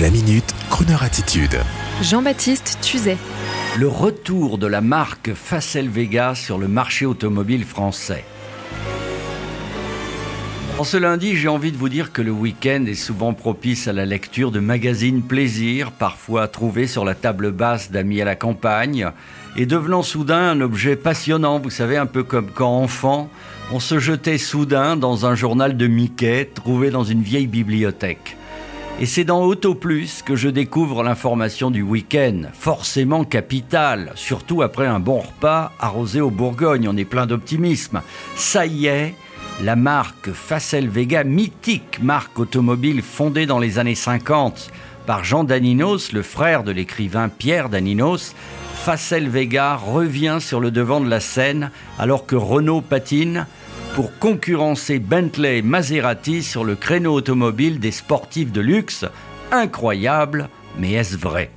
La minute, Kroneur attitude. Jean-Baptiste Tuzet. Le retour de la marque Facel Vega sur le marché automobile français. En ce lundi, j'ai envie de vous dire que le week-end est souvent propice à la lecture de magazines plaisir, parfois trouvés sur la table basse d'amis à la campagne, et devenant soudain un objet passionnant, vous savez, un peu comme quand enfant, on se jetait soudain dans un journal de Mickey trouvé dans une vieille bibliothèque. Et c'est dans Auto Plus que je découvre l'information du week-end, forcément capitale, surtout après un bon repas arrosé au Bourgogne. On est plein d'optimisme. Ça y est, la marque Facel Vega, mythique marque automobile fondée dans les années 50 par Jean Daninos, le frère de l'écrivain Pierre Daninos, Facel Vega revient sur le devant de la scène alors que Renault patine pour concurrencer Bentley et Maserati sur le créneau automobile des sportifs de luxe. Incroyable, mais est-ce vrai?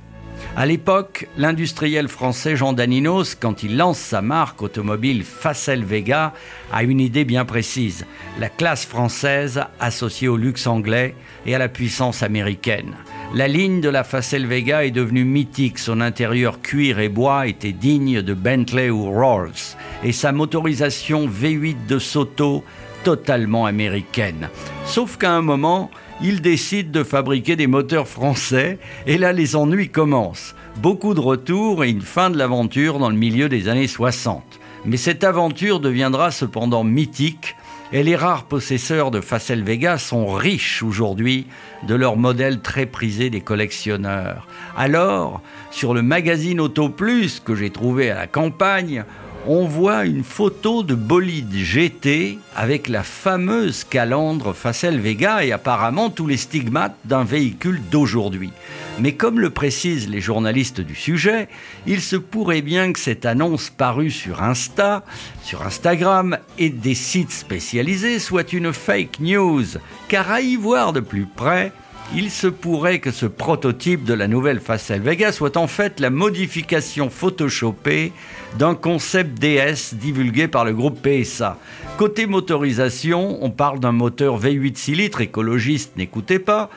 À l'époque, l'industriel français Jean Daninos, quand il lance sa marque automobile Facel Vega, a une idée bien précise. La classe française associée au luxe anglais et à la puissance américaine. La ligne de la Facel Vega est devenue mythique. Son intérieur cuir et bois était digne de Bentley ou Rolls. Et sa motorisation V8 de Soto totalement américaine. Sauf qu'à un moment, il décide de fabriquer des moteurs français et là les ennuis commencent. Beaucoup de retours et une fin de l'aventure dans le milieu des années 60. Mais cette aventure deviendra cependant mythique et les rares possesseurs de Facel Vega sont riches aujourd'hui de leur modèle très prisé des collectionneurs. Alors, sur le magazine Auto Plus que j'ai trouvé à la campagne, on voit une photo de bolide GT avec la fameuse calandre Facel Vega et apparemment tous les stigmates d'un véhicule d'aujourd'hui. Mais comme le précisent les journalistes du sujet, il se pourrait bien que cette annonce parue sur Insta, sur Instagram et des sites spécialisés soit une fake news, car à y voir de plus près, il se pourrait que ce prototype de la nouvelle Facel Vega soit en fait la modification photoshopée d'un concept DS divulgué par le groupe PSA. Côté motorisation, on parle d'un moteur V8 6 litres écologiste, n'écoutez pas,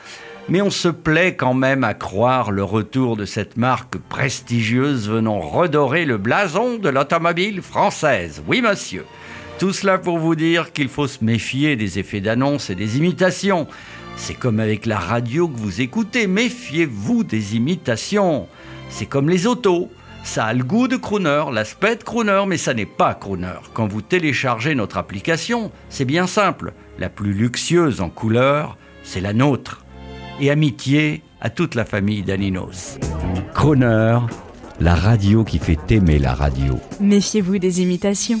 mais on se plaît quand même à croire le retour de cette marque prestigieuse venant redorer le blason de l'automobile française. Oui, monsieur. Tout cela pour vous dire qu'il faut se méfier des effets d'annonce et des imitations. C'est comme avec la radio que vous écoutez, méfiez-vous des imitations. C'est comme les autos. Ça a le goût de crooner, l'aspect de crooner, mais ça n'est pas crooner. Quand vous téléchargez notre application, c'est bien simple. La plus luxueuse en couleur, c'est la nôtre. Et amitié à toute la famille d'Aninos. Crooner, la radio qui fait aimer la radio. Méfiez-vous des imitations.